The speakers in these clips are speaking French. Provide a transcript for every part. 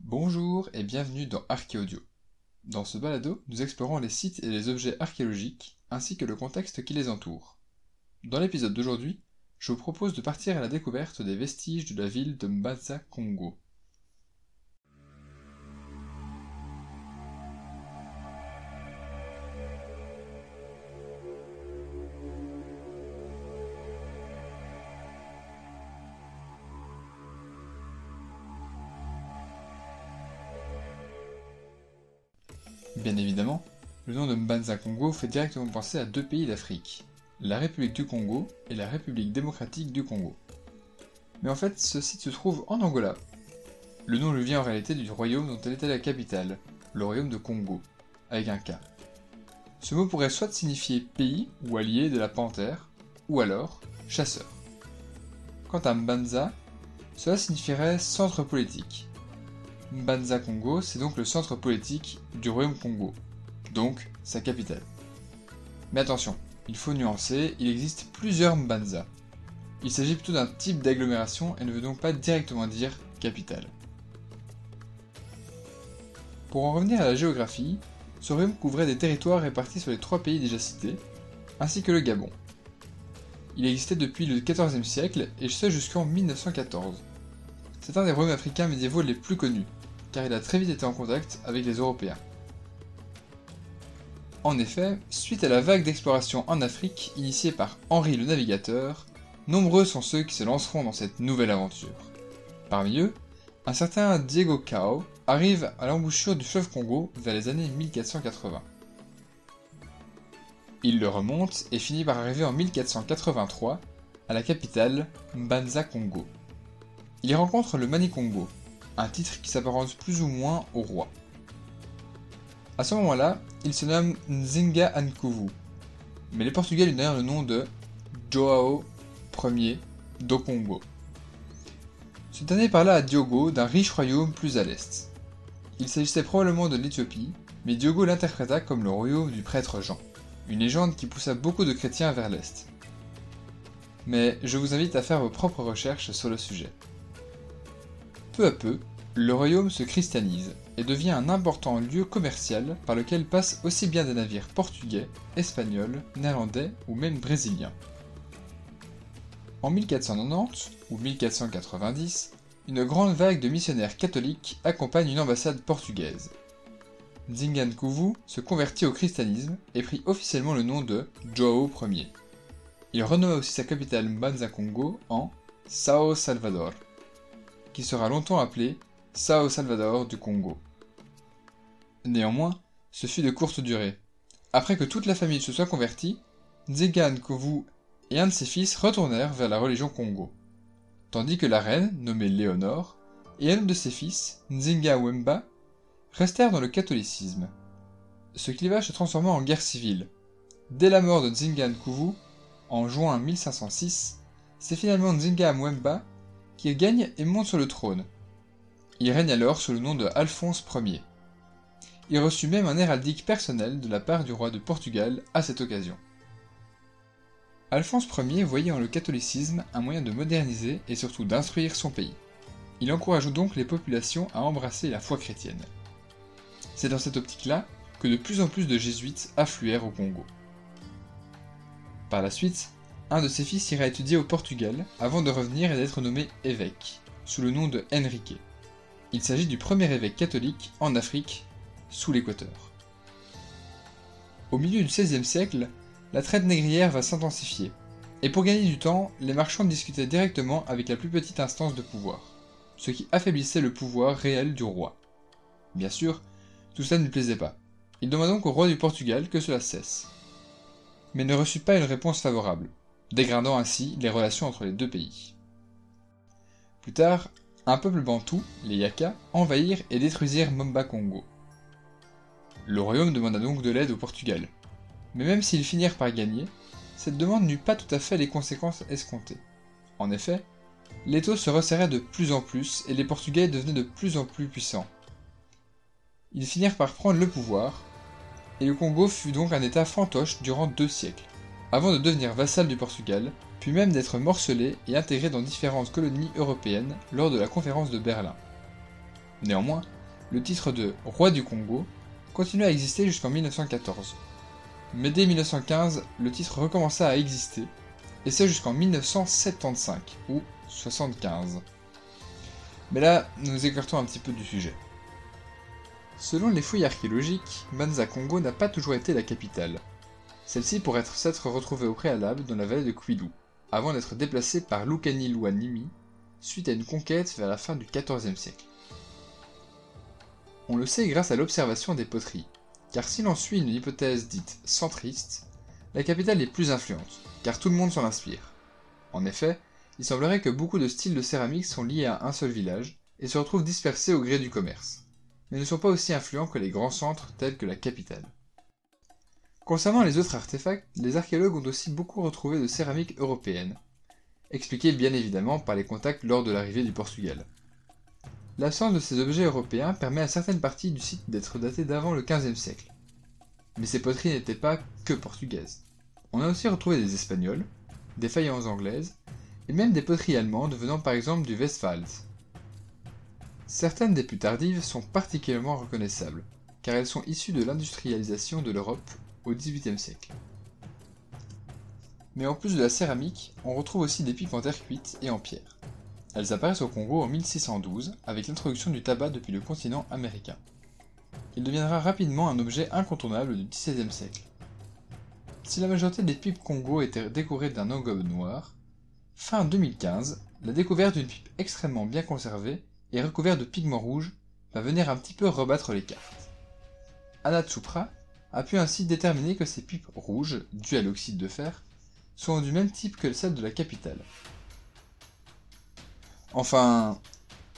Bonjour et bienvenue dans Archéaudio. Dans ce balado, nous explorons les sites et les objets archéologiques ainsi que le contexte qui les entoure. Dans l'épisode d'aujourd'hui, je vous propose de partir à la découverte des vestiges de la ville de Congo. Bien évidemment, le nom de Mbanza Congo fait directement penser à deux pays d'Afrique, la République du Congo et la République démocratique du Congo. Mais en fait, ce site se trouve en Angola. Le nom lui vient en réalité du royaume dont elle était la capitale, le royaume de Congo, avec un K. Ce mot pourrait soit signifier pays ou allié de la panthère, ou alors chasseur. Quant à Mbanza, cela signifierait centre politique, Mbanza Congo, c'est donc le centre politique du Royaume Congo, donc sa capitale. Mais attention, il faut nuancer, il existe plusieurs Mbanza. Il s'agit plutôt d'un type d'agglomération et ne veut donc pas directement dire capitale. Pour en revenir à la géographie, ce royaume couvrait des territoires répartis sur les trois pays déjà cités, ainsi que le Gabon. Il existait depuis le XIVe siècle et ce jusqu'en 1914. C'est un des royaumes africains médiévaux les plus connus, car il a très vite été en contact avec les Européens. En effet, suite à la vague d'exploration en Afrique initiée par Henri le Navigateur, nombreux sont ceux qui se lanceront dans cette nouvelle aventure. Parmi eux, un certain Diego Cao arrive à l'embouchure du fleuve Congo vers les années 1480. Il le remonte et finit par arriver en 1483 à la capitale Mbanza Congo. Il rencontre le Mani Congo, un titre qui s'apparente plus ou moins au roi. À ce moment-là, il se nomme Nzinga Nkuvu, mais les Portugais lui donnèrent le nom de Joao Ier do Congo. Ce dernier parla à Diogo d'un riche royaume plus à l'est. Il s'agissait probablement de l'Éthiopie, mais Diogo l'interpréta comme le royaume du prêtre Jean, une légende qui poussa beaucoup de chrétiens vers l'est. Mais je vous invite à faire vos propres recherches sur le sujet. Peu à peu, le royaume se christianise et devient un important lieu commercial par lequel passent aussi bien des navires portugais, espagnols, néerlandais ou même brésiliens. En 1490 ou 1490, une grande vague de missionnaires catholiques accompagne une ambassade portugaise. Nzingankuvu se convertit au christianisme et prit officiellement le nom de Joao Ier. Il renomma aussi sa capitale Mbanza Congo en Sao Salvador sera longtemps appelé Sao Salvador du Congo. Néanmoins, ce fut de courte durée. Après que toute la famille se soit convertie, Nzegan Kovu et un de ses fils retournèrent vers la religion Congo, tandis que la reine, nommée Léonore, et un de ses fils, Nzinga Wemba, restèrent dans le catholicisme. Ce clivage se transforma en guerre civile. Dès la mort de Nzinga Nkuvu, en juin 1506, c'est finalement Nzinga Mwemba qu'il gagne et monte sur le trône. Il règne alors sous le nom de Alphonse Ier. Il reçut même un héraldique personnel de la part du roi de Portugal à cette occasion. Alphonse Ier voyait en le catholicisme un moyen de moderniser et surtout d'instruire son pays. Il encourage donc les populations à embrasser la foi chrétienne. C'est dans cette optique-là que de plus en plus de jésuites affluèrent au Congo. Par la suite, un de ses fils ira étudier au Portugal avant de revenir et d'être nommé évêque, sous le nom de Henrique. Il s'agit du premier évêque catholique en Afrique, sous l'Équateur. Au milieu du XVIe siècle, la traite négrière va s'intensifier, et pour gagner du temps, les marchands discutaient directement avec la plus petite instance de pouvoir, ce qui affaiblissait le pouvoir réel du roi. Bien sûr, tout cela ne plaisait pas. Il demanda donc au roi du Portugal que cela cesse. Mais ne reçut pas une réponse favorable dégradant ainsi les relations entre les deux pays. Plus tard, un peuple bantou, les Yaka, envahirent et détruisirent Momba Congo. Le royaume demanda donc de l'aide au Portugal. Mais même s'ils finirent par gagner, cette demande n'eut pas tout à fait les conséquences escomptées. En effet, l'étau se resserrait de plus en plus et les Portugais devenaient de plus en plus puissants. Ils finirent par prendre le pouvoir, et le Congo fut donc un état fantoche durant deux siècles avant de devenir vassal du Portugal, puis même d'être morcelé et intégré dans différentes colonies européennes lors de la conférence de Berlin. Néanmoins, le titre de roi du Congo continue à exister jusqu'en 1914. Mais dès 1915, le titre recommença à exister, et c'est jusqu'en 1975, ou 75. Mais là, nous écartons un petit peu du sujet. Selon les fouilles archéologiques, Banza Congo n'a pas toujours été la capitale. Celle-ci pourrait s'être retrouvée au préalable dans la vallée de Kwilu, avant d'être déplacée par Lukani Luanimi suite à une conquête vers la fin du XIVe siècle. On le sait grâce à l'observation des poteries, car si l'on suit une hypothèse dite centriste, la capitale est plus influente, car tout le monde s'en inspire. En effet, il semblerait que beaucoup de styles de céramique sont liés à un seul village et se retrouvent dispersés au gré du commerce, mais ne sont pas aussi influents que les grands centres tels que la capitale. Concernant les autres artefacts, les archéologues ont aussi beaucoup retrouvé de céramique européenne, expliquée bien évidemment par les contacts lors de l'arrivée du Portugal. L'absence de ces objets européens permet à certaines parties du site d'être datées d'avant le XVe siècle. Mais ces poteries n'étaient pas que portugaises. On a aussi retrouvé des espagnols, des faïences anglaises, et même des poteries allemandes venant par exemple du Westphals. Certaines des plus tardives sont particulièrement reconnaissables, car elles sont issues de l'industrialisation de l'Europe au XVIIIe siècle. Mais en plus de la céramique, on retrouve aussi des pipes en terre cuite et en pierre. Elles apparaissent au Congo en 1612 avec l'introduction du tabac depuis le continent américain. Il deviendra rapidement un objet incontournable du XVIe siècle. Si la majorité des pipes Congo étaient décorées d'un engobe noir, fin 2015, la découverte d'une pipe extrêmement bien conservée et recouverte de pigments rouges va venir un petit peu rebattre les cartes. Anna Tsupra a pu ainsi déterminer que ces pipes rouges, dues à l'oxyde de fer, sont du même type que celles de la capitale. Enfin,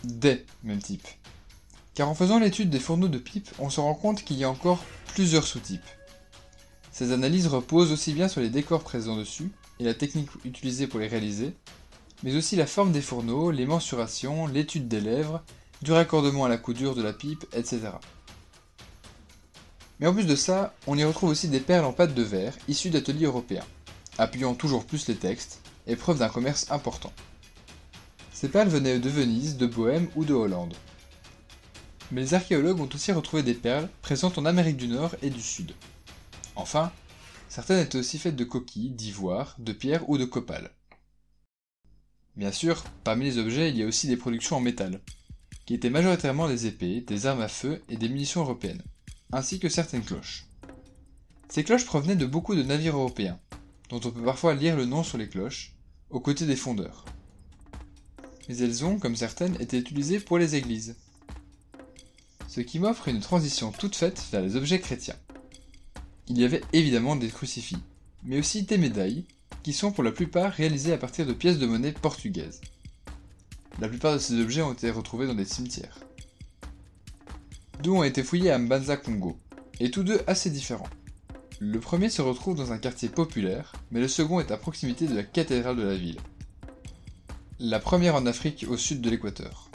des mêmes types. Car en faisant l'étude des fourneaux de pipes, on se rend compte qu'il y a encore plusieurs sous-types. Ces analyses reposent aussi bien sur les décors présents dessus et la technique utilisée pour les réaliser, mais aussi la forme des fourneaux, les mensurations, l'étude des lèvres, du raccordement à la coudure de la pipe, etc. Mais en plus de ça, on y retrouve aussi des perles en pâte de verre issues d'ateliers européens, appuyant toujours plus les textes, et preuve d'un commerce important. Ces perles venaient de Venise, de Bohême ou de Hollande. Mais les archéologues ont aussi retrouvé des perles présentes en Amérique du Nord et du Sud. Enfin, certaines étaient aussi faites de coquilles, d'ivoire, de pierre ou de copal. Bien sûr, parmi les objets, il y a aussi des productions en métal, qui étaient majoritairement des épées, des armes à feu et des munitions européennes ainsi que certaines cloches. Ces cloches provenaient de beaucoup de navires européens, dont on peut parfois lire le nom sur les cloches, aux côtés des fondeurs. Mais elles ont, comme certaines, été utilisées pour les églises. Ce qui m'offre une transition toute faite vers les objets chrétiens. Il y avait évidemment des crucifix, mais aussi des médailles, qui sont pour la plupart réalisées à partir de pièces de monnaie portugaises. La plupart de ces objets ont été retrouvés dans des cimetières. Deux ont été fouillés à Mbanza Congo, et tous deux assez différents. Le premier se retrouve dans un quartier populaire, mais le second est à proximité de la cathédrale de la ville. La première en Afrique au sud de l'équateur.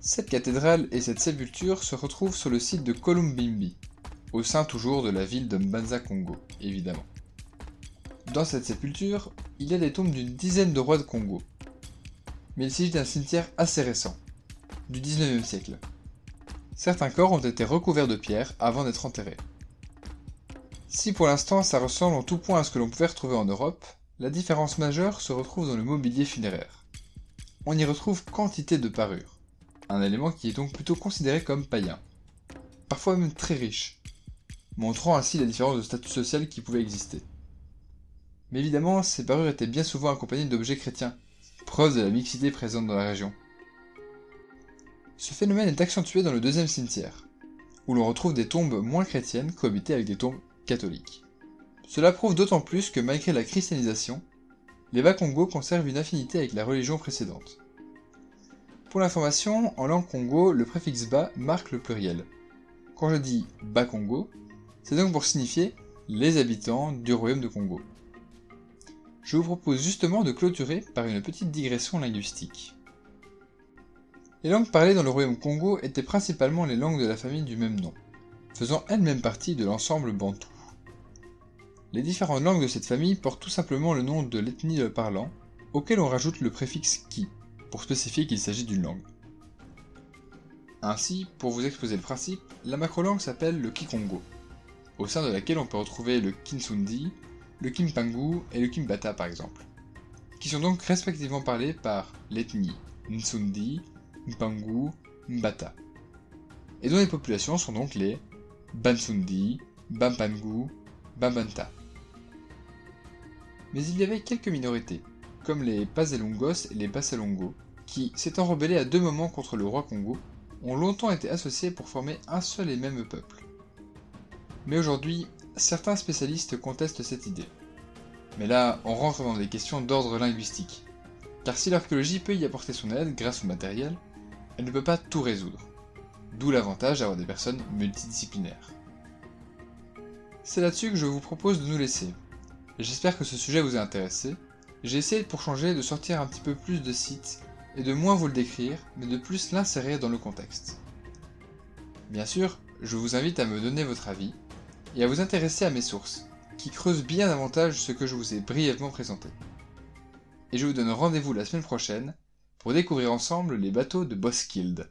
Cette cathédrale et cette sépulture se retrouvent sur le site de Kolumbimbi, au sein toujours de la ville de Mbanza Congo, évidemment. Dans cette sépulture, il y a des tombes d'une dizaine de rois de Congo. Mais il s'agit d'un cimetière assez récent, du 19e siècle. Certains corps ont été recouverts de pierres avant d'être enterrés. Si pour l'instant ça ressemble en tout point à ce que l'on pouvait retrouver en Europe, la différence majeure se retrouve dans le mobilier funéraire. On y retrouve quantité de parures, un élément qui est donc plutôt considéré comme païen, parfois même très riche, montrant ainsi la différence de statut social qui pouvait exister. Mais évidemment, ces parures étaient bien souvent accompagnées d'objets chrétiens, preuve de la mixité présente dans la région. Ce phénomène est accentué dans le deuxième cimetière, où l'on retrouve des tombes moins chrétiennes cohabitées avec des tombes catholiques. Cela prouve d'autant plus que malgré la christianisation, les Bakongo conservent une affinité avec la religion précédente. Pour l'information, en langue congo, le préfixe ba marque le pluriel. Quand je dis Bakongo, c'est donc pour signifier les habitants du royaume de Congo. Je vous propose justement de clôturer par une petite digression linguistique. Les langues parlées dans le royaume Congo étaient principalement les langues de la famille du même nom, faisant elles-mêmes partie de l'ensemble bantou. Les différentes langues de cette famille portent tout simplement le nom de l'ethnie le parlant, auquel on rajoute le préfixe ki, pour spécifier qu'il s'agit d'une langue. Ainsi, pour vous exposer le principe, la macrolangue s'appelle le Kikongo, au sein de laquelle on peut retrouver le Kinsundi, le Kimpangu et le Kimbata par exemple, qui sont donc respectivement parlés par l'ethnie Nsundi, Mpangu, Mbata, et dont les populations sont donc les Bansundi, Bampangu, Bambanta. Mais il y avait quelques minorités, comme les Pazelongos et les Basalongo, qui, s'étant rebellés à deux moments contre le roi Congo, ont longtemps été associés pour former un seul et même peuple. Mais aujourd'hui, certains spécialistes contestent cette idée. Mais là, on rentre dans des questions d'ordre linguistique. Car si l'archéologie peut y apporter son aide grâce au matériel, elle ne peut pas tout résoudre. D'où l'avantage d'avoir des personnes multidisciplinaires. C'est là-dessus que je vous propose de nous laisser. J'espère que ce sujet vous a intéressé. J'ai essayé pour changer de sortir un petit peu plus de sites et de moins vous le décrire, mais de plus l'insérer dans le contexte. Bien sûr, je vous invite à me donner votre avis et à vous intéresser à mes sources, qui creusent bien davantage ce que je vous ai brièvement présenté. Et je vous donne rendez-vous la semaine prochaine pour découvrir ensemble les bateaux de Boskild.